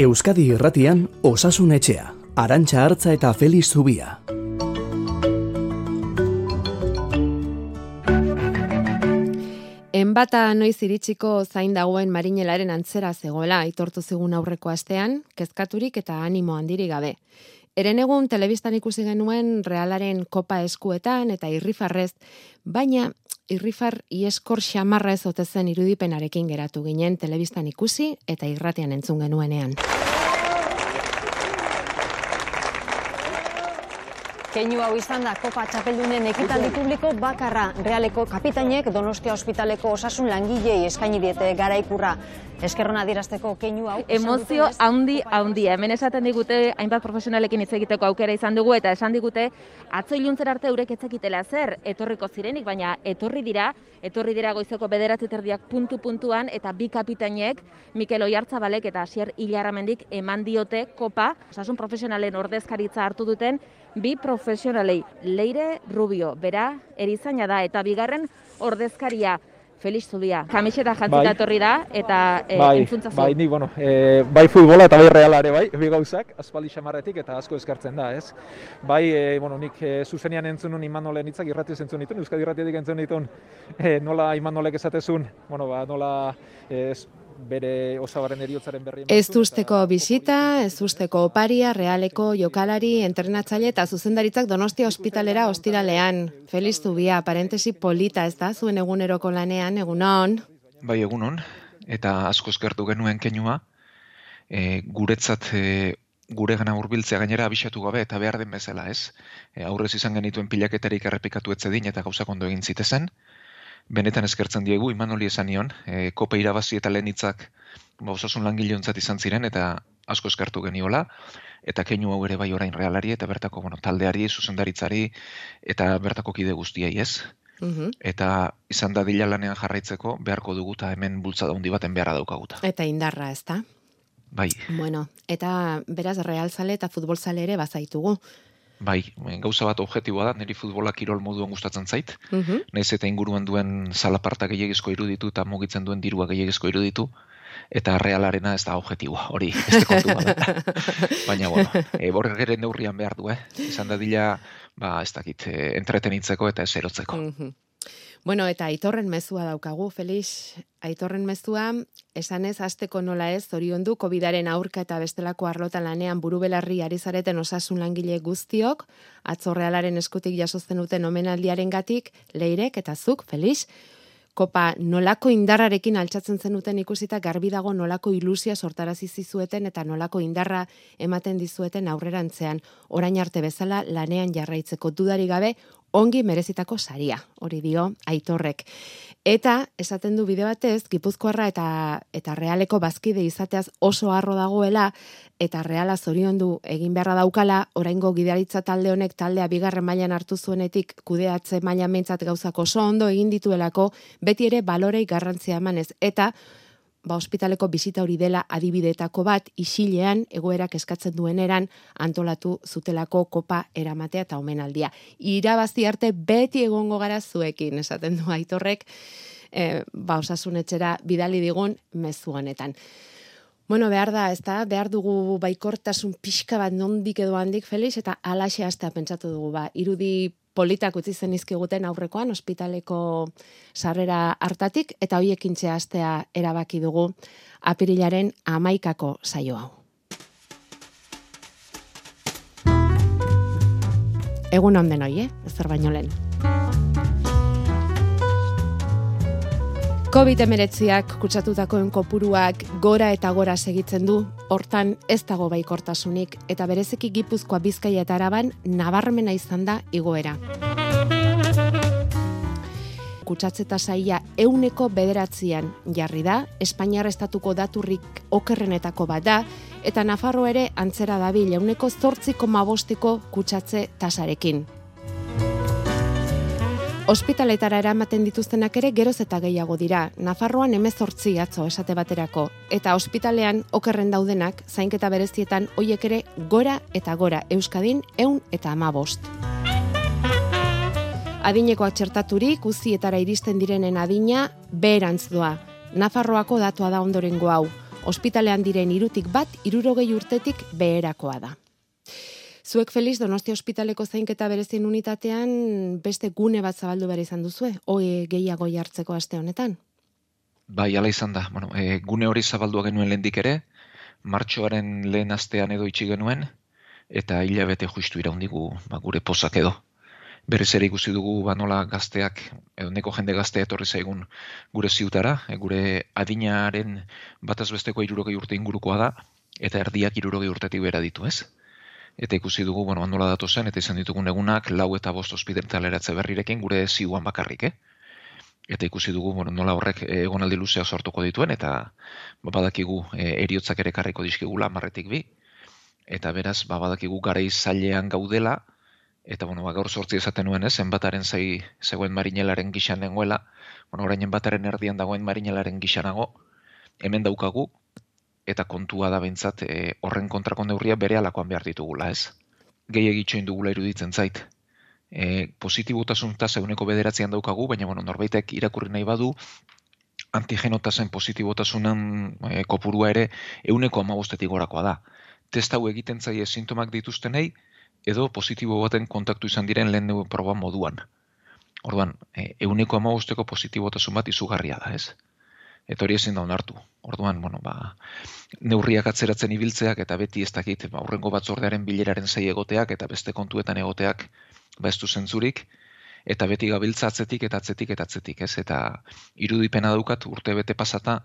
Euskadi Irratian Osasun Etxea, Arantxa Hartza eta Feliz Zubia. Enbata noiz iritsiko zain dagoen marinelaren antzera zegoela aitortu zigun aurreko astean, kezkaturik eta animo handiri gabe. Eren egun telebistan ikusi genuen realaren kopa eskuetan eta irrifarrez, baina irrifar ieskor xamarra ez zen irudipenarekin geratu ginen telebistan ikusi eta irratian entzun genuenean. Keinu hau izan da Kopa Txapeldunen ekitaldi publiko bakarra realeko kapitainek Donostia Ospitaleko osasun langilei eskaini diete garaikurra. Eskerron adierazteko keinu hau. Emozio handi handi. Hemen esaten digute hainbat profesionalekin hitz egiteko aukera izan dugu eta esan digute atzo iluntzer arte eurek etzekitela zer etorriko zirenik, baina etorri dira, etorri dira goizeko bederatzi terdiak puntu puntuan eta bi kapitainek Mikel Oiartzabalek eta Asier Ilarramendik eman diote kopa, osasun profesionalen ordezkaritza hartu duten bi profesionalei. Leire Rubio, bera erizaina da eta bigarren ordezkaria Felix Zubia, kamiseta jantzita bai. etorri da, eta e, bai, Bai, ni, bueno, e, bai futbola eta bai realare, bai, bi gauzak, aspaldi xamarretik eta asko eskartzen da, ez? Bai, e, bueno, nik e, zuzenian entzun nun Imanolen hitzak irrati entzun ditun, Euskadi irratiatik entzun ditun, e, nola Imanolek esatezun, bueno, ba, nola e, bere osabaren eriotzaren berri. Ez duzteko bisita, ez duzteko oparia, realeko, jokalari, entrenatzaile eta zuzendaritzak donostia ospitalera ostiralean. Feliz Zubia, parentesi polita ez da, zuen eguneroko lanean, egunon? Bai, egunon, eta asko eskertu genuen kenua, e, guretzat e, gure gana urbiltzea gainera abisatu gabe eta behar den bezala, ez? E, aurrez izan genituen pilaketarik errepikatu etzedin eta gauzak ondo egin zitezen benetan eskertzen diegu, Imanoli esan nion, e, kope irabazi eta lehen hitzak ba, osasun langiliontzat izan ziren, eta asko eskertu geniola, eta keinu hau ere bai orain realari, eta bertako bueno, taldeari, zuzendaritzari, eta bertako kide guztiei ez. Mhm. Eta izan da dila lanean jarraitzeko, beharko dugu eta hemen bultzada handi baten beharra daukaguta. Eta indarra, ez da? Bai. Bueno, eta beraz realzale eta futbolzale ere bazaitugu. Bai, gauza bat objektiboa da, niri futbolak kirol moduan gustatzen zait. Mm Naiz eta inguruan duen salaparta gehiagizko iruditu eta mugitzen duen dirua gehiagizko iruditu. Eta realarena ez da objektiboa, hori, ez da kontu Baina, bueno, e, borgak ere neurrian behar du, eh? Izan da dila, ba, ez dakit, e, entretenitzeko eta ez erotzeko. Mm Bueno, eta aitorren mezua daukagu, Felix, aitorren mezua, esan ez, nola ez, zorion du, COVID-aren aurka eta bestelako arlotan lanean buru belarri ari zareten osasun langile guztiok, atzorrealaren eskutik jasozten duten omenaldiaren gatik, leirek eta zuk, Felix, kopa nolako indarrarekin altxatzen zenuten ikusita garbi dago nolako ilusia sortarazi zizueten eta nolako indarra ematen dizueten aurrerantzean. Orain arte bezala lanean jarraitzeko dudari gabe ongi merezitako saria, hori dio Aitorrek. Eta esaten du bide batez Gipuzkoarra eta eta Realeko bazkide izateaz oso harro dagoela eta Reala zorion du egin beharra daukala, oraingo gidaritza talde honek taldea bigarren mailan hartu zuenetik kudeatze maila mentzat gauzak oso ondo egin dituelako, beti ere balorei garrantzia emanez eta ba, ospitaleko bizita hori dela adibideetako bat, isilean, egoerak eskatzen duen eran, antolatu zutelako kopa eramatea eta omenaldia. Irabazi arte beti egongo gara zuekin, esaten du aitorrek, e, ba, osasun etxera bidali digun mezu honetan. Bueno, behar da, ez da, behar dugu baikortasun pixka bat nondik edo handik, Felix, eta alaxe astea pentsatu dugu, ba, irudi politak utzi zen izkiguten aurrekoan ospitaleko sarrera hartatik eta hoiekin astea erabaki dugu apirilaren amaikako saio hau. Egun onden hoi, eh? Ez baino lehen. COVID-19ak kutsatutakoen kopuruak gora eta gora segitzen du, hortan ez dago baikortasunik eta berezeki gipuzkoa bizkaia eta araban nabarmena izan da igoera. Kutsatzeta saia euneko bederatzean jarri da, Espainiar estatuko daturrik okerrenetako bat da, eta Nafarro ere antzera dabil euneko zortziko mabosteko kutsatze tasarekin. Ospitaletara eramaten dituztenak ere geroz eta gehiago dira. Nafarroan emezortzi atzo esate baterako. Eta ospitalean okerren daudenak, zainketa berezietan hoiek ere gora eta gora Euskadin eun eta amabost. Adineko atxertaturik, uzietara iristen direnen adina, beherantz doa. Nafarroako datua da ondorengo hau. ospitalean diren irutik bat, irurogei urtetik beherakoa da. Zuek Feliz Donostia Ospitaleko zainketa berezien unitatean beste gune bat zabaldu behar izan duzue, oe gehiago jartzeko aste honetan? Bai, ala izan da. Bueno, e, gune hori zabaldua genuen lehendik ere, martxoaren lehen astean edo itxi genuen, eta hilabete justu iraundigu ba, gure pozak edo. Berez ere ikusi dugu ba, nola gazteak, edo neko jende gaztea etorri zaigun gure ziutara, e, gure adinaren bataz besteko irurogei urte ingurukoa da, eta erdiak irurogei urtetik bera ditu ez. Eta ikusi dugu, bueno, nola datu zen, eta izan ditugun egunak lau eta bost ospidentaleratze berrirekin gure ziuan bakarrik, eh? eta ikusi dugu bueno, nola horrek eh, egonaldi luzea sortuko dituen eta ba, badakigu e, eriotzak ere karriko dizkigula marretik bi. Eta beraz ba, badakigu garei zailean gaudela eta bueno, ba, gaur sortzi esaten nuen ez, enbataren zai zegoen marinelaren gixan dengoela, bueno, orain enbataren erdian dagoen marinelaren gixanago, hemen daukagu, eta kontua da bentsat e, horren kontrako neurria bere alakoan behar ditugula, ez? Gehi egitxoin dugula iruditzen zait e, positibotasun tasa euneko bederatzean daukagu, baina bueno, norbaitek irakurri nahi badu, antigenotasen positibotasunan e, kopurua ere euneko amabostetik gorakoa da. Test hau egiten zaie sintomak dituztenei, edo positibo baten kontaktu izan diren lehen proba moduan. Orduan, e, euneko amabosteko positibotasun bat izugarria da, ez? Eta hori ezin da onartu. Orduan, bueno, ba, neurriak atzeratzen ibiltzeak eta beti ez dakit, ba, urrengo batzordearen bileraren zai egoteak eta beste kontuetan egoteak ba ez du zentzurik, eta beti gabiltza atzetik eta atzetik eta atzetik, ez? Eta irudipena daukat urte bete pasata,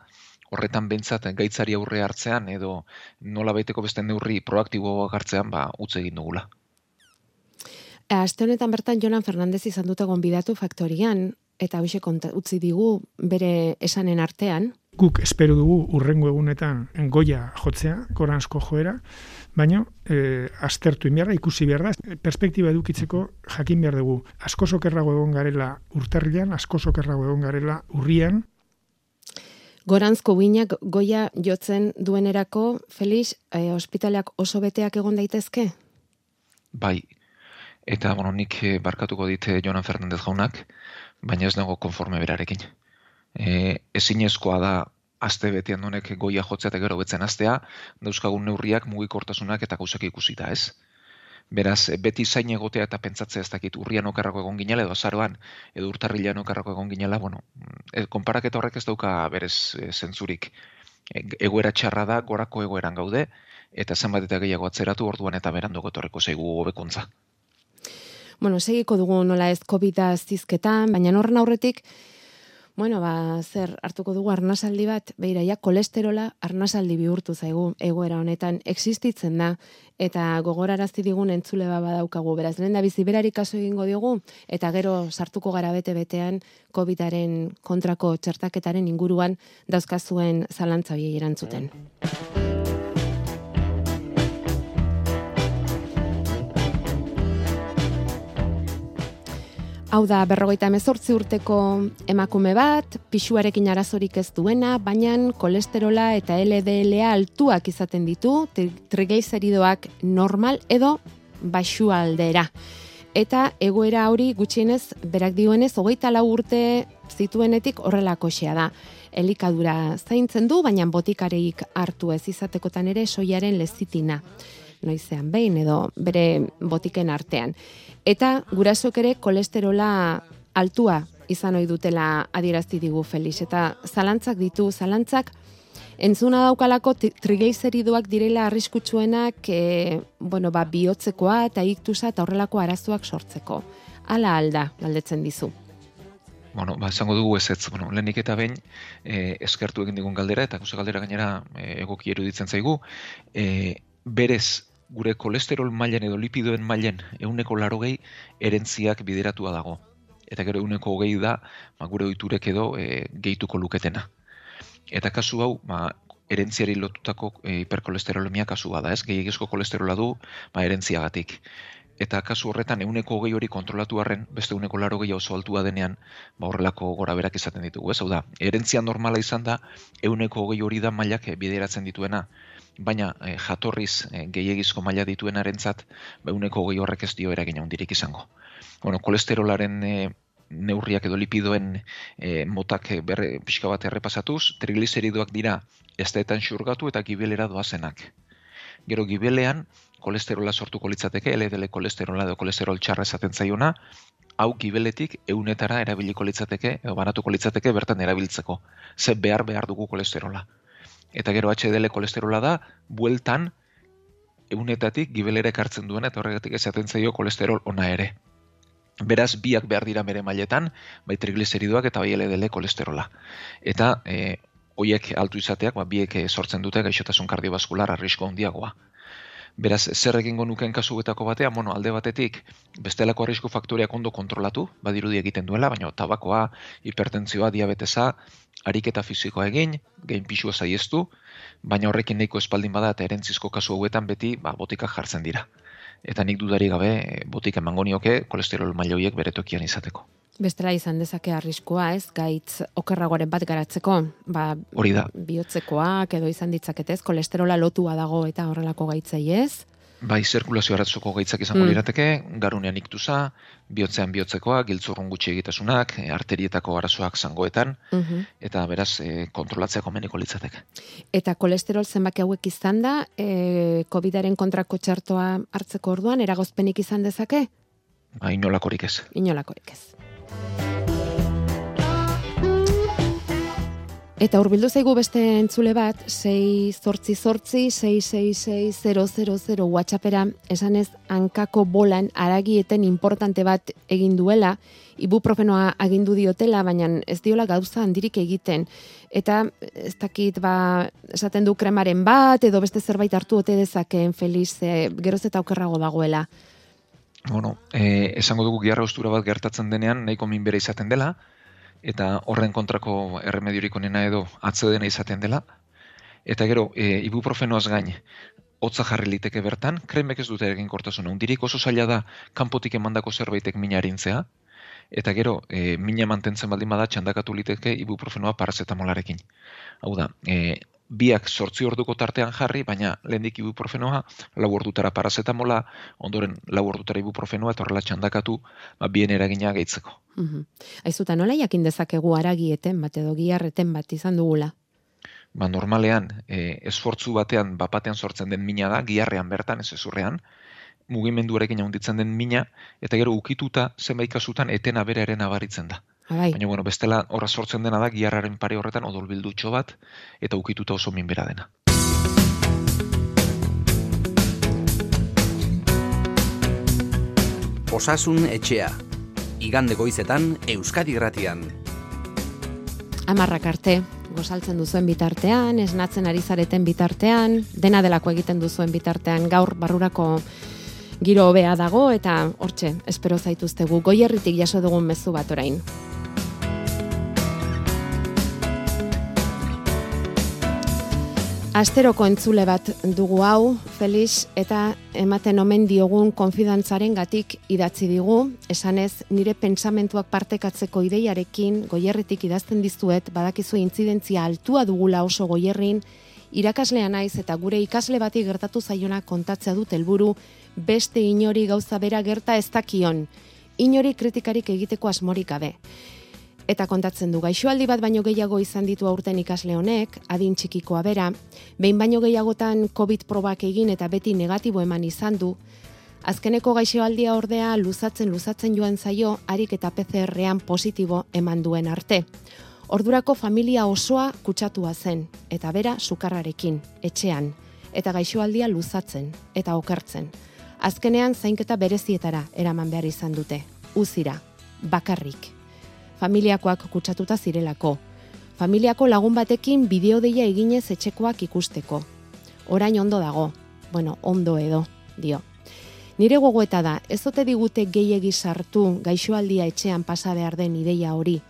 horretan bentsat gaitzari aurre hartzean, edo nola baiteko beste neurri proaktiboak hartzean, ba, utze egin dugula. Aste honetan bertan Jonan Fernandez izan dute gonbidatu faktorian, eta hoxe utzi digu bere esanen artean. Guk espero dugu urrengo egunetan goia jotzea, koransko joera, baina e, aztertu inbiarra, ikusi behar da, perspektiba edukitzeko jakin behar dugu. Asko sokerrago egon garela urtarrilan, asko sokerrago egon garela urrian. Goranzko guinak goia jotzen duenerako, Felix, e, ospitaleak oso beteak egon daitezke? Bai, eta bueno, nik eh, barkatuko dite Jonan Fernandez jaunak, baina ez nago konforme berarekin. E, ezinezkoa da aste betean honek goia jotzea eta gero betzen astea, dauzkagun neurriak mugikortasunak eta gauzak ikusita, ez? Beraz, beti zain egotea eta pentsatzea ez dakit urrian okarrako egon ginela edo azaroan, edo urtarrilan okarrako egon ginela, bueno, e, konparaketa horrek ez dauka berez e, zentzurik. E, egoera txarra da, gorako egoeran gaude, eta zenbat eta gehiago atzeratu orduan eta beranduko etorreko zeigu hobekuntza. Bueno, segiko dugu nola ez COVID-a zizketan, baina horren aurretik, Bueno, ba, zer hartuko dugu arnasaldi bat, beira, ja, kolesterola arnasaldi bihurtu zaigu egoera honetan existitzen da, eta gogorarazti digun entzule baba daukagu, beraz, lehen da bizi berari kaso egingo diogu, eta gero sartuko gara bete betean COVIDaren kontrako txertaketaren inguruan dauzkazuen zalantza biei erantzuten. Hau da, berrogeita emezortzi urteko emakume bat, pixuarekin arazorik ez duena, baina kolesterola eta LDLA altuak izaten ditu, trigeizeridoak normal edo baixu aldera. Eta egoera hori gutxienez, berak dioenez, hogeita lau urte zituenetik horrelako da. Elikadura zaintzen du, baina botikareik hartu ez izatekotan ere soiaren lezitina noizean behin edo bere botiken artean. Eta gurasok ere kolesterola altua izan ohi dutela adierazti digu Felix eta zalantzak ditu zalantzak entzuna daukalako trigeizeridoak direla arriskutsuenak e, bueno, ba, bihotzekoa eta iktusa eta horrelako arazoak sortzeko. Hala alda, galdetzen dizu. Bueno, ba, esango dugu ez ez, bueno, lehenik eta behin e, eskertu egin digun galdera, eta guze galdera gainera e, egoki eruditzen zaigu, e, berez gure kolesterol mailen edo lipidoen mailen euneko laro gehi erentziak bideratua dago. Eta gero euneko hogei da ba, gure oiturek edo e, gehituko luketena. Eta kasu hau, ba, erentziari lotutako e, hiperkolesterolemia kasu da, ez? Gehiagizko kolesterola du, ba, erentziagatik. Eta kasu horretan euneko hogei hori kontrolatu harren, beste euneko laro gehi oso altua denean, ba, horrelako gora berak izaten ditugu, ez? Hau da, erentzia normala izan da, euneko hogei hori da mailak bideratzen dituena baina e, jatorriz e, gehiagizko maila dituen arentzat, beuneko gehi horrek ez dio eragin handirik izango. Bueno, kolesterolaren e, neurriak edo lipidoen e, motak berre, pixka bat errepasatuz, trigliseridoak dira ez daetan xurgatu eta gibelera doazenak. Gero gibelean, kolesterola sortuko litzateke, LDL kolesterola edo kolesterol txarra esaten zaiona, hau gibeletik eunetara erabiliko litzateke, edo banatuko litzateke bertan erabiltzeko. Ze behar behar dugu kolesterola. Eta gero HDL kolesterola da, bueltan, eunetatik gibelera ekartzen duena eta horregatik esaten zaio kolesterol ona ere. Beraz, biak behar dira bere mailetan, bai trigliseridoak eta bai LDL kolesterola. Eta e, hoiek altu izateak, ba, biek sortzen dute gaixotasun kardiobaskular arrisko handiagoa. Beraz, zer egingo nuken kasuetako batean, bueno, alde batetik, bestelako arrisku faktoriak ondo kontrolatu, badirudi egiten duela, baina tabakoa, hipertentzioa, diabetesa, ariketa fisikoa egin, gein pisua zaiestu, baina horrekin nahiko espaldin bada eta erentzizko kasu hauetan beti ba, botika jartzen dira. Eta nik dudari gabe botik emango nioke kolesterol mailoiek beretokian izateko. Bestela izan dezake arriskoa, ez? Gaitz okerragoaren bat garatzeko, ba Hori da. bihotzekoak edo izan ditzaketez, kolesterola lotua dago eta horrelako gaitzei, ez? Bai, zirkulazio aratzoko gaitzak izango mm. lirateke, garunean iktuza, bihotzean bihotzekoa, giltzurrun gutxi egitasunak, e, arterietako arazoak zangoetan, mhm. eta beraz, e, kontrolatzea komeniko litzateke. Eta kolesterol zenbaki hauek izan da, e, COVID-aren kontrako txartoa hartzeko orduan, eragozpenik izan dezake? Ba, inolakorik ez. Inolakorik ez. Eta hurbildu zaigu beste entzule bat, 6 zortzi zortzi, 666 WhatsAppera, esanez hankako bolan aragieten importante bat egin duela, ibuprofenoa agindu diotela, baina ez diola gauza handirik egiten. Eta ez dakit, ba, esaten du kremaren bat, edo beste zerbait hartu ote dezakeen, Feliz, e, geroz eta okerrago dagoela. Bueno, eh, esango dugu giarra ustura bat gertatzen denean, nahiko minbera izaten dela, eta horren kontrako erremediorik onena edo atzedena izaten dela. Eta gero, e, ibuprofenoaz gain, hotza jarri liteke bertan, kremek ez dute egin kortasuna. Undirik oso zaila da kanpotik emandako zerbaitek mina harintzea, eta gero, e, mina mantentzen baldin bada txandakatu liteke ibuprofenoa parazetamolarekin. Hau da, e, biak sortzi orduko tartean jarri, baina lehendik ibuprofenoa, lau ordutara parazetamola, ondoren lau ordutara ibuprofenoa, eta horrela txandakatu, ba, bien eragina gaitzeko. Mm Aizuta, nola jakin dezakegu aragieten bat edo giarreten bat izan dugula? Ba, normalean, e, esfortzu batean, bapatean sortzen den mina da, giarrean bertan, ez ezurrean, mugimenduarekin handitzen den mina, eta gero ukituta zenbait kasutan etena bere eren abaritzen da. Abai. Baina, bueno, bestela horra sortzen dena da, giarraren pare horretan odol bildutxo bat, eta ukituta oso minbera dena. Osasun etxea. Igande goizetan Euskadi Gratian. Amarrak arte, gozaltzen duzuen bitartean, esnatzen ari zareten bitartean, dena delako egiten duzuen bitartean, gaur barrurako giro hobea dago eta hortxe, espero zaituztegu goierritik jaso dugun mezu bat orain. Asteroko entzule bat dugu hau, Felix, eta ematen omen diogun konfidantzaren gatik idatzi digu, esanez nire pentsamentuak partekatzeko ideiarekin goierritik idazten dizuet, badakizu intzidentzia altua dugula oso goierrin, irakaslea naiz eta gure ikasle bati gertatu zaiona kontatzea dut helburu beste inori gauza bera gerta ez dakion, inori kritikarik egiteko asmorik gabe. Eta kontatzen du gaixoaldi bat baino gehiago izan ditu aurten ikasle honek, adin txikikoa bera, behin baino gehiagotan COVID probak egin eta beti negatibo eman izan du, azkeneko gaixoaldia ordea luzatzen luzatzen joan zaio, harik eta PCR-ean positibo eman duen arte. Ordurako familia osoa kutsatua zen, eta bera sukarrarekin, etxean, eta gaixoaldia luzatzen, eta okertzen. Azkenean zainketa berezietara eraman behar izan dute, uzira, bakarrik familiakoak kutsatuta zirelako. Familiako lagun batekin bideodeia eginez etxekoak ikusteko. Orain ondo dago, bueno, ondo edo, dio. Nire gogoeta da, ez ote digute gehiegi sartu gaixoaldia etxean pasa behar den ideia hori.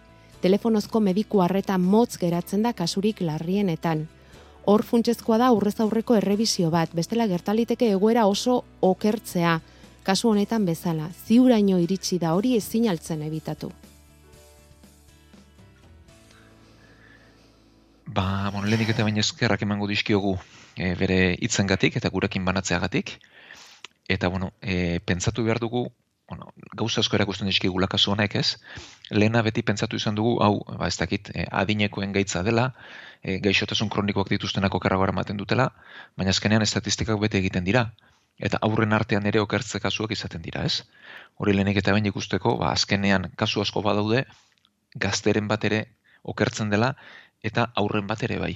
Telefonozko mediku harreta motz geratzen da kasurik larrienetan. Hor funtsezkoa da aurrez aurreko errebizio bat, bestela gertaliteke egoera oso okertzea, kasu honetan bezala, ziuraino iritsi da hori ezin altzen ebitatu. Ba, bueno, lehenik eta baina eskerrak emango dizkiogu e, bere hitzengatik eta gurekin banatzeagatik. Eta, bueno, e, pentsatu behar dugu bueno, gauza asko erakusten dizkigula kasu honek, ez? Lehena beti pentsatu izan dugu, hau, ba, ez dakit, e, adinekoen gaitza dela, e, gaixotasun kronikoak dituztenak okerrago ematen dutela, baina azkenean estatistikak bete egiten dira. Eta aurren artean ere okertze kasuak izaten dira, ez? Hori lehenik eta bain ikusteko, ba, azkenean kasu asko badaude, gazteren bat ere okertzen dela, eta aurren bat ere bai.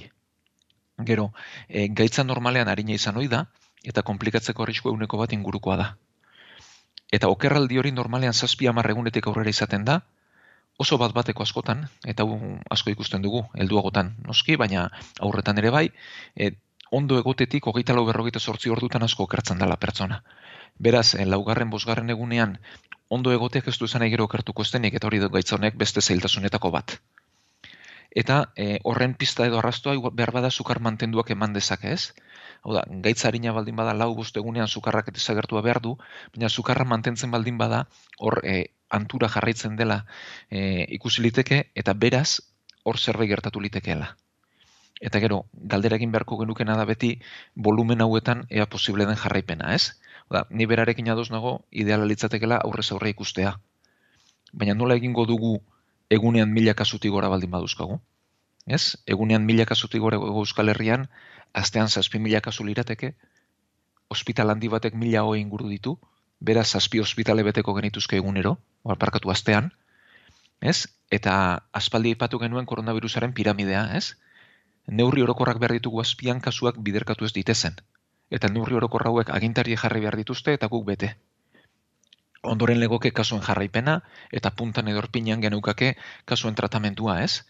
Gero, e, gaitza normalean harina izan ohi da, eta komplikatzeko arrisku eguneko bat ingurukoa da. Eta okerraldi hori normalean zazpi egunetik aurrera izaten da, oso bat bateko askotan, eta asko ikusten dugu, helduagotan noski, baina aurretan ere bai, e, ondo egotetik hogeita lau berrogeita sortzi ordutan asko okertzen dela pertsona. Beraz, e, laugarren, bosgarren egunean, ondo egoteak ez du esan egero okertuko estenik, eta hori dut gaitzonek beste zeiltasunetako bat. Eta e, horren pista edo arrastoa behar bada sukar mantenduak eman dezake ez, hau da, gaitza harina baldin bada lau bost egunean sukarrak desagertua behar du, baina sukarra mantentzen baldin bada hor e, antura jarraitzen dela e, ikusi liteke eta beraz hor zerbait gertatu litekeela. Eta gero, galdera egin beharko genukena da beti volumen hauetan ea posible den jarraipena, ez? Da, ni berarekin ados nago ideala litzatekela aurrez aurre ikustea. Baina nola egingo dugu egunean mila kasutik gora baldin baduzkagu? Ez? Egunean mila kasutik gora Euskal Herrian, astean zazpi mila kasu lirateke, ospital handi batek mila hoi inguru ditu, beraz zazpi ospitale beteko genituzke egunero, parkatu astean, ez? Eta aspaldi ipatu genuen koronavirusaren piramidea, ez? Neurri orokorrak behar ditugu azpian kasuak biderkatu ez ditezen. Eta neurri orokorra hauek agintari jarri behar dituzte eta guk bete. Ondoren legoke kasuen jarraipena eta puntan edorpinean geneukake kasuen tratamentua, ez?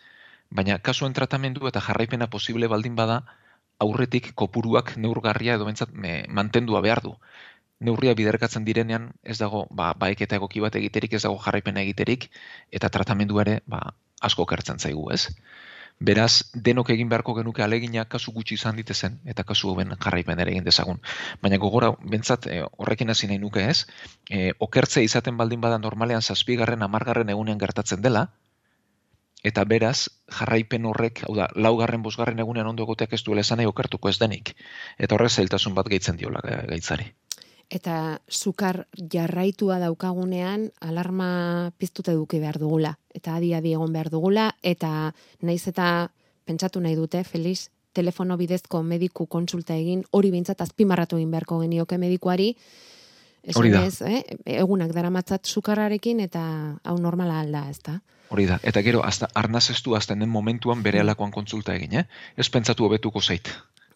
Baina kasuen tratamendu eta jarraipena posible baldin bada, aurretik kopuruak neurgarria edo bentsat mantendua behar du. Neurria biderkatzen direnean ez dago ba, baik eta egoki bat egiterik, ez dago jarraipena egiterik, eta tratamendu ere ba, asko kertzen zaigu, ez? Beraz, denok egin beharko genuke alegina kasu gutxi izan ditezen, eta kasu hoben jarraipen ere egin dezagun. Baina gogora, bentsat, e, horrekin hasi nahi nuke ez, e, okertze izaten baldin bada normalean zazpigarren, amargarren egunean gertatzen dela, eta beraz jarraipen horrek, hau da, laugarren bosgarren egunean ondo egoteak ez duela esan okertuko ez denik. Eta horrez zailtasun bat gehitzen diola gaitzari. Eta sukar jarraitua daukagunean alarma piztute duki behar dugula. Eta adi adi egon behar dugula. Eta naiz eta pentsatu nahi dute, Feliz, telefono bidezko mediku konsulta egin, hori bintzat azpimarratu egin beharko genioke medikuari, Hori da. Ez, eh? Egunak daramatzat sukarrarekin eta hau normala alda, ez da? Hori da. Eta gero, hasta arnazestu azten den momentuan bere hmm. alakoan kontsulta egin, eh? Ez pentsatu hobetuko zait.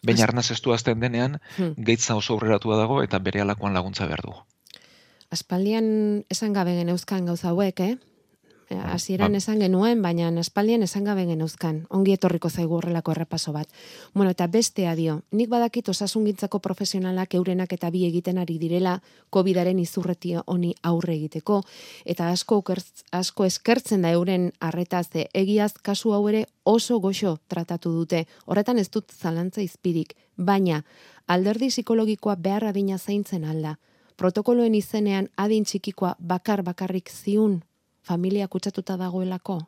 Baina arnazestu azten denean, hmm. geitza oso aurreratua dago eta bere alakoan laguntza behar du. Aspaldian esan gabe geneuzkan gauza hauek, eh? Eh, hasieran ba. esan genuen, baina aspaldian esan gabe geneuzkan. Ongi etorriko zaigu horrelako errepaso bat. Bueno, eta bestea dio, nik badakit osasungintzako profesionalak eurenak eta bi egiten ari direla COVIDaren izurreti honi aurre egiteko, eta asko, asko eskertzen da euren arretaz egiaz kasu hau ere oso goxo tratatu dute. Horretan ez dut zalantza izpirik, baina alderdi psikologikoa behar adina zaintzen alda. Protokoloen izenean adin txikikoa bakar bakarrik ziun familia kutsatuta dagoelako?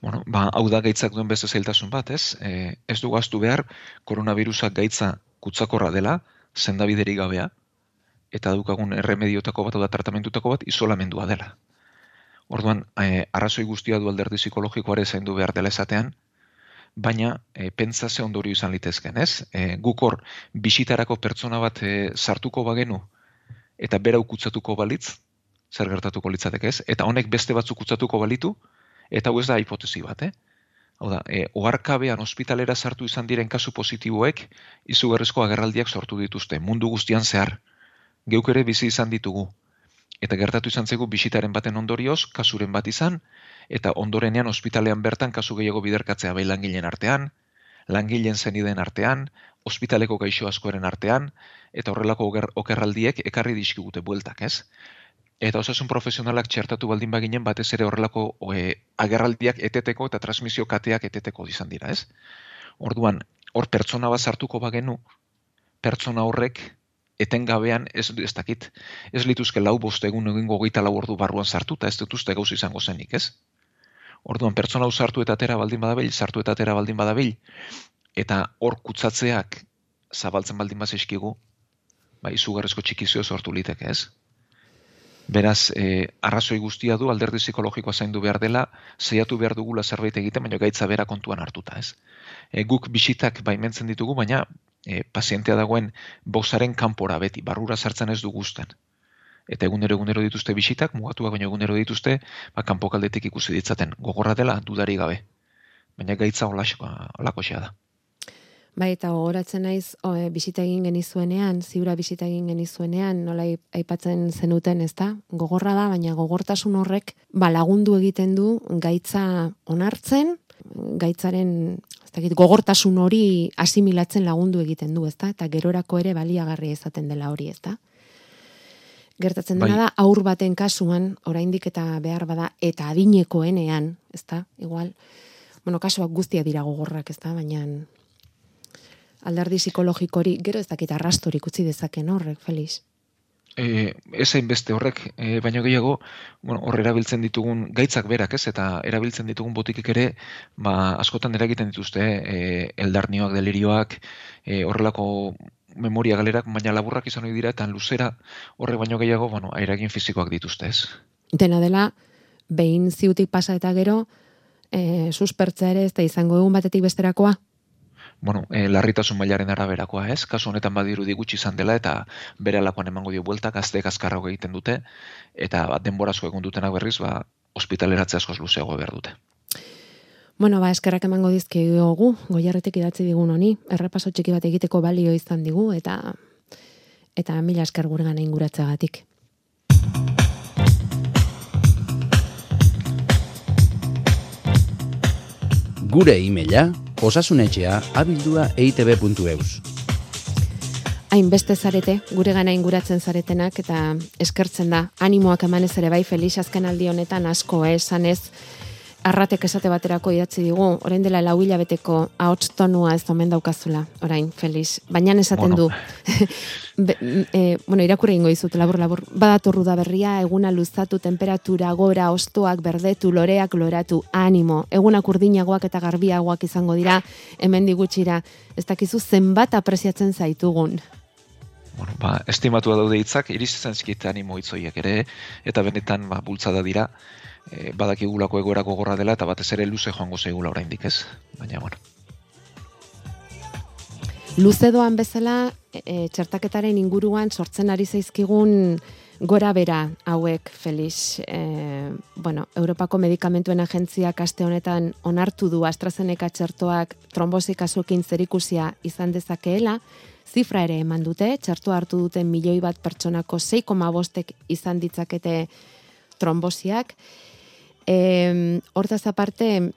Bueno, ba, hau da gaitzak duen beste zailtasun bat, ez? E, ez du gaztu behar, koronavirusak gaitza kutsakorra dela, zendabideri gabea, eta dukagun erremediotako bat, da tratamentutako bat, isolamendua dela. Orduan, e, arrazoi guztia du alderdi psikologikoare zaindu behar dela esatean, baina e, pentsa ze ondorio izan litezken, ez? E, gukor, bisitarako pertsona bat e, sartuko bagenu, eta berau kutsatuko balitz, zer gertatuko litzateke ez, eta honek beste batzuk utzatuko balitu, eta hau ez da hipotesi bat, eh? Hau da, e, oarkabean ospitalera sartu izan diren kasu positiboek, izugarrizko agerraldiak sortu dituzte, mundu guztian zehar. Geuk ere bizi izan ditugu. Eta gertatu izan zegu bisitaren baten ondorioz, kasuren bat izan, eta ondorenean ospitalean bertan kasu gehiago biderkatzea bai langileen artean, langileen zeniden artean, ospitaleko gaixo askoren artean, eta horrelako okerraldiek ekarri dizkigute bueltak, ez? Eta osasun profesionalak txertatu baldin baginen batez ere horrelako e, agerraldiak eteteko eta transmisio kateak eteteko izan dira, ez? Orduan, hor pertsona bat sartuko bagenu, pertsona horrek etengabean ez ez dakit, ez lituzke lau bost egun egingo goita lau ordu barruan sartuta, ez dut uste gauz izango zenik, ez? Orduan, pertsona hau sartu eta atera baldin badabil, sartu eta atera baldin badabil, eta hor kutsatzeak zabaltzen baldin bat eskigu, ba, izugarrezko txikizio sortu liteke, ez? Beraz, e, arrazoi guztia du alderdi psikologikoa zaindu behar dela, zeiatu behar dugula zerbait egiten, baina gaitza bera kontuan hartuta, ez? E, guk bisitak baimentzen ditugu, baina e, pazientea dagoen bozaren kanpora beti, barrura sartzen ez du guzten. Eta egunero egunero dituzte bisitak, mugatuak baina egunero dituzte, ba, kanpokaldetik ikusi ditzaten. Gogorra dela, dudari gabe. Baina gaitza olako da. Bai, eta gogoratzen naiz, o, e, bisita egin genizuenean, ziura bisita egin genizuenean, nola aipatzen zenuten, ez da? Gogorra da, baina gogortasun horrek, ba, lagundu egiten du gaitza onartzen, gaitzaren, ez dakit, gogortasun hori asimilatzen lagundu egiten du, ez da? Eta gerorako ere baliagarri ezaten dela hori, ez da? Gertatzen dena bai. da, aur baten kasuan, oraindik eta behar bada, eta adinekoenean, ez da? Igual, bueno, kasuak guztia dira gogorrak, ez da? Baina, alderdi psikologikori, gero ez dakit arrastorik utzi dezaken horrek, Felix? E, ez beste horrek, e, baina gehiago, bueno, hor erabiltzen ditugun gaitzak berak, ez, eta erabiltzen ditugun botikik ere, ba, askotan eragiten dituzte, e, eldarnioak, delirioak, e, horrelako memoria galerak, baina laburrak izan hori dira, eta luzera horre baino gehiago, bueno, airagin fizikoak dituzte, ez. Dena dela, behin ziutik pasa eta gero, e, suspertza ere ez da izango egun batetik besterakoa? Bueno, e, larritasun mailaren araberakoa, ez? Kasu honetan badiru gutxi izan dela eta bere alakoan emango dio bueltak azte azkarrago egiten dute eta ba, denborazko egun dutenak berriz, ba, ospitaleratze askoz luzeago behar dute. Bueno, ba, eskerrak emango dizki dugu, goiarretek idatzi digun honi, errepaso txiki bat egiteko balio izan digu, eta eta mila esker gure gana inguratzeagatik. Gure e-maila osasunetxea abildua eitb.eus. Hain beste zarete, gure gana inguratzen zaretenak, eta eskertzen da, animoak emanez ere bai, Felix azken aldi honetan asko, eh, esan ez, arratek esate baterako idatzi digu, orain dela lau hilabeteko ahots tonua ez omen daukazula, orain, Felix. Baina esaten du, Be, e, bueno, irakurre ingo izut, labur, labur, badatorru da berria, eguna luzatu, temperatura, gora, ostoak, berdetu, loreak, loratu, animo, egunak urdinagoak eta garbiagoak izango dira, hemen digutxira, ez dakizu zenbat apreziatzen zaitugun. Bueno, ba, estimatu daude hitzak, irizitzen zikit animo hitzoiek ere, eta benetan, ba, bultzada dira, e, badakigulako egoerako gorra dela, eta batez ere luze joango zeigula oraindik ez, baina, bueno. Luze doan bezala, e, txertaketaren inguruan sortzen ari zaizkigun gora bera hauek, Felix. E, bueno, Europako Medikamentuen Agentziak aste honetan onartu du AstraZeneca txertoak trombosi kasuekin zerikusia izan dezakeela, zifra ere eman dute, txertoa hartu duten milioi bat pertsonako 6,5 izan ditzakete trombosiak. E, hortaz aparte,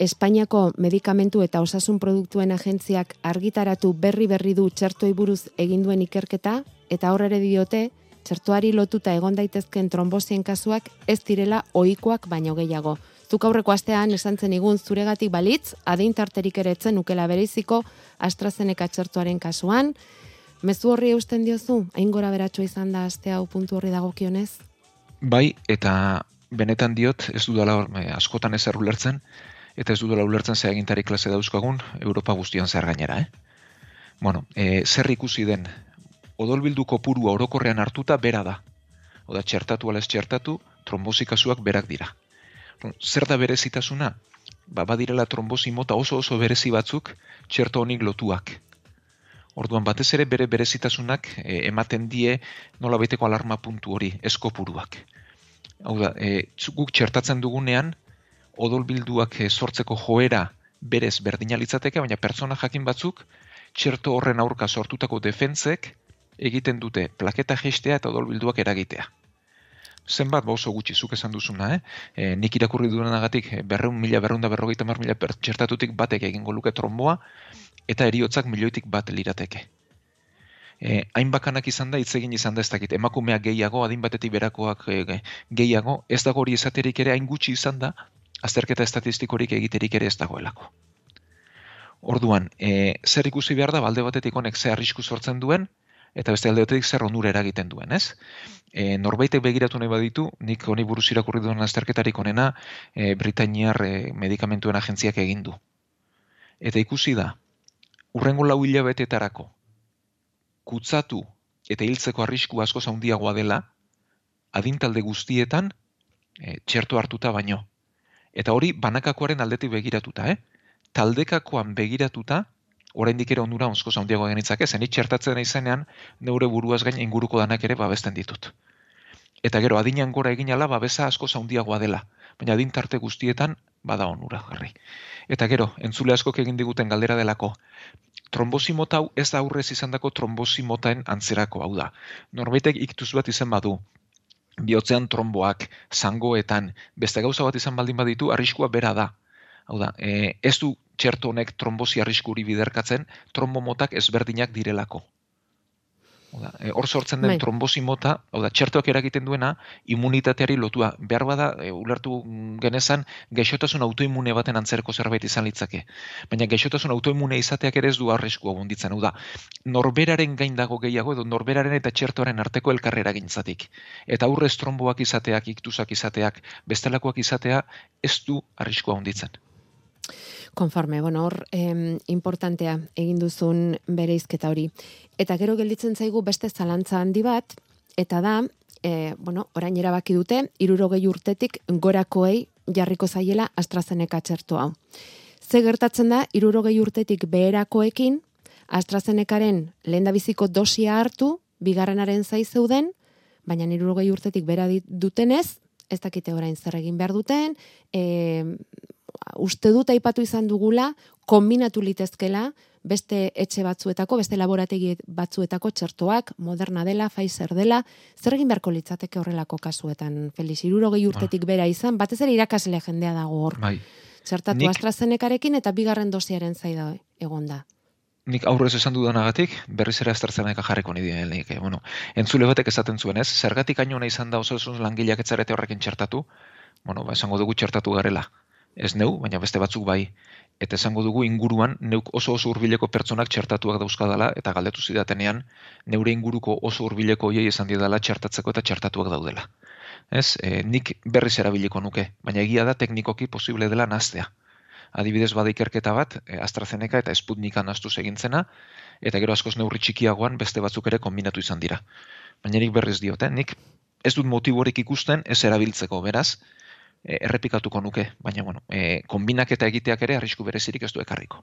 Espainiako medikamentu eta osasun produktuen agentziak argitaratu berri berri du txertoi buruz egin duen ikerketa eta hor ere diote txertoari lotuta egon daitezken trombosien kasuak ez direla ohikoak baino gehiago. Zuk aurreko astean esan zen igun zuregatik balitz, adin tarterik ere etzen ukela bereiziko AstraZeneca txertuaren kasuan. Mezu horri eusten diozu, hain gora beratxo izan da aste hau puntu horri dagokionez? Bai, eta benetan diot, ez dudala eh, askotan ez errulertzen, eta ez dudala ulertzen ze agintari klase dauzkagun Europa guztian zer gainera, eh? Bueno, e, zer ikusi den odolbildu kopurua orokorrean hartuta bera da. Oda txertatu ala ez txertatu, trombosi kasuak berak dira. Zer da berezitasuna? Ba, badirela trombosi mota oso oso berezi batzuk txerto honik lotuak. Orduan batez ere bere berezitasunak e, ematen die nola baiteko alarma puntu hori, eskopuruak. Hau da, e, guk txertatzen dugunean, odolbilduak eh, sortzeko joera berez berdina litzateke, baina pertsona jakin batzuk txerto horren aurka sortutako defentzek egiten dute plaketa gestea eta odolbilduak eragitea. Zenbat ba oso gutxi zuk esan duzuna, eh? E, nik irakurri duenagatik berreun mila, berreun berrogeita mar mila txertatutik batek egingo luke tromboa, eta eriotzak milioitik bat lirateke. E, hain bakanak izan da, hitz egin izan da ez dakit, emakumeak gehiago, adin batetik berakoak e, gehiago, ez dago hori esaterik ere hain gutxi izan da, azterketa estatistikorik egiterik ere ez dagoelako. Orduan, e, zer ikusi behar da, balde batetik honek ze arrisku sortzen duen, eta beste alde batetik zer onura eragiten duen, ez? E, norbaitek begiratu nahi baditu, nik honi buruz irakurri duen azterketarik onena, e, Britainiar e, medikamentuen agentziak egin du. Eta ikusi da, urrengo lau hilabetetarako, kutsatu eta hiltzeko arrisku asko zaundiagoa dela, adintalde guztietan e, txerto hartuta baino. Eta hori banakakoaren aldetik begiratuta, eh? Taldekakoan begiratuta, oraindik ere onura onzko zaundiago genitzake, zen txertatzen izenean, neure buruaz gain inguruko danak ere babesten ditut. Eta gero, adinean gora egin ala, babesa asko zaundiagoa dela, baina adin tarte guztietan, bada onura, jarri. Eta gero, entzule askok egin diguten galdera delako, trombosi mota hau ez da aurrez izandako trombosi motaen antzerako hau da. Norbaitek iktuz bat izan badu, bihotzean tromboak, zangoetan, beste gauza bat izan baldin baditu, arriskua bera da. Hau da, e, ez du txerto honek trombosi arriskuri biderkatzen, trombo motak ezberdinak direlako. E, hor sortzen den bai. trombosi mota, hau da, txertoak eragiten duena, immunitateari lotua. Behar bada, e, ulertu genezan, gaixotasun autoimune baten antzerko zerbait izan litzake. Baina gaixotasun autoimune izateak ere ez du arrisku abunditzen. Hau da, norberaren gain dago gehiago, edo norberaren eta txertoaren arteko elkarrera gintzatik. Eta aurrez tromboak izateak, iktuzak izateak, bestelakoak izatea, ez du arrisku abunditzen konforme, bueno, hor em, importantea egin duzun bere izketa hori. Eta gero gelditzen zaigu beste zalantza handi bat, eta da, e, bueno, orain erabaki dute, irurogei urtetik gorakoei jarriko zaiela AstraZeneca txertu hau. Ze gertatzen da, irurogei urtetik beherakoekin, AstraZenecaren lehen biziko dosia hartu, bigarrenaren zai zeuden, baina irurogei urtetik bera dutenez, ez dakite orain zer egin behar duten, e, uste dut aipatu izan dugula, kombinatu litezkela, beste etxe batzuetako, beste laborategi batzuetako txertoak, moderna dela, Pfizer dela, zer egin beharko litzateke horrelako kasuetan, Felix, irurogei urtetik bera izan, batez ere irakasle jendea dago hor. Bai. Zertatu Nik... AstraZenecarekin eta bigarren dosiaren zaida egon da. Nik aurrez esan dudanagatik, berriz ere AstraZeneca jarriko nidi. Eh, bueno, entzule batek esaten zuen ez, zergatik aino izan da oso langileak etzarete horrekin txertatu, bueno, ba, esango dugu txertatu garela ez neu, baina beste batzuk bai. Eta esango dugu inguruan, neuk oso oso hurbileko pertsonak txertatuak dauzkadala, eta galdetu zidatenean, neure inguruko oso hurbileko hoiei esan didala txertatzeko eta txertatuak daudela. Ez, e, nik berriz erabiliko nuke, baina egia da teknikoki posible dela naztea. Adibidez bada ikerketa bat, e, AstraZeneca eta Sputnika naztu segintzena, eta gero askoz neurri txikiagoan beste batzuk ere kombinatu izan dira. Baina nik berriz diote, nik ez dut motiborik ikusten ez erabiltzeko, beraz, errepikatuko nuke, baina bueno, e, kombinaketa egiteak ere arrisku berezirik ez du ekarriko.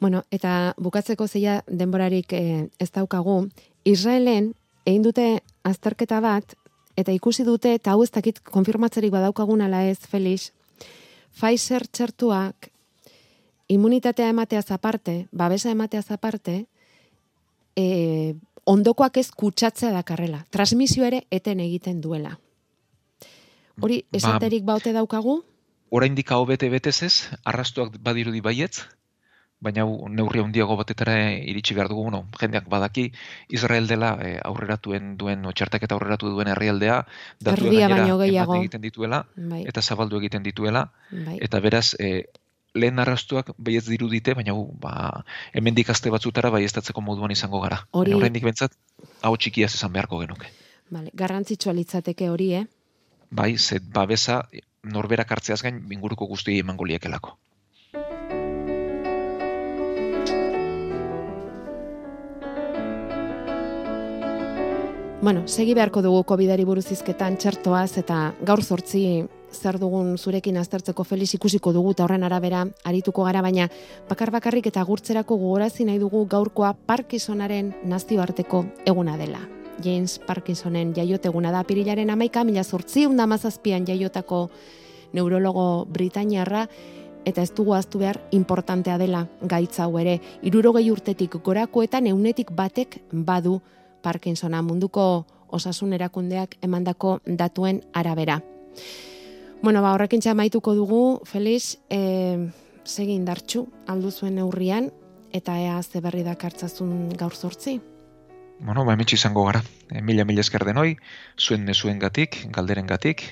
Bueno, eta bukatzeko zeia denborarik e, ez daukagu, Israelen egin dute azterketa bat, eta ikusi dute, eta hau ez dakit konfirmatzerik badaukagun ala ez, Felix, Pfizer txertuak immunitatea emateaz aparte, babesa emateaz aparte, e, ondokoak ez kutsatzea dakarrela. Transmisio ere eten egiten duela. Hori, ba, esaterik ba, baute daukagu? Oraindik hau bete betez ez, arrastuak badirudi baietz, baina neurri handiago batetara iritsi behar dugu, no, jendeak badaki, Israel dela e, aurreratuen duen, otxartak eta aurreratu duen herrialdea, datu gehiago egiten dituela, bai. eta zabaldu egiten dituela, bai. eta beraz, e, lehen arrastuak baietz dirudite, baina ba, hemen dikazte batzutara bai moduan izango gara. Hori... Horrendik bentsat, hau txikiaz esan beharko genuke. Vale, garrantzitsua litzateke hori, eh? Bai, ze babesa norberak hartzeaz gain inguruko guztiei emango liekelako. Bueno, segi beharko dugu COVID-ari buruz izketan txertoaz eta gaur zortzi zer dugun zurekin aztertzeko Felix ikusiko dugu eta horren arabera arituko gara, baina bakar bakarrik eta gurtzerako gogorazi nahi dugu gaurkoa Parkinsonaren nazioarteko eguna dela. James Parkinsonen jaioteguna da pirilaren amaika, mila zortziun da mazazpian jaiotako neurologo Britainiarra, eta ez dugu aztu behar importantea dela gaitza hau ere. Irurogei urtetik gorako eta neunetik batek badu Parkinsona munduko osasun erakundeak emandako datuen arabera. Bueno, ba, horrekin maituko dugu, Felix, e, segin dartxu, aldu zuen neurrian, eta ea ze berri dakartzazun gaur zortzi bueno, ba, emitxe izango gara. E, mila mila esker denoi, zuen nezuen gatik, galderen gatik,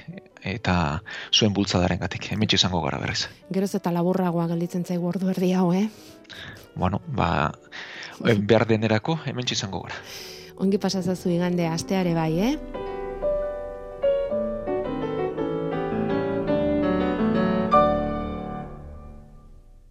eta zuen bultzadaren gatik. Emitxe izango gara berez. Geroz eta laburragoa galditzen zaigu ordu erdi hau, eh? Bueno, ba, behar denerako, emitxe izango gara. Ongi pasazazu igande asteare bai, eh?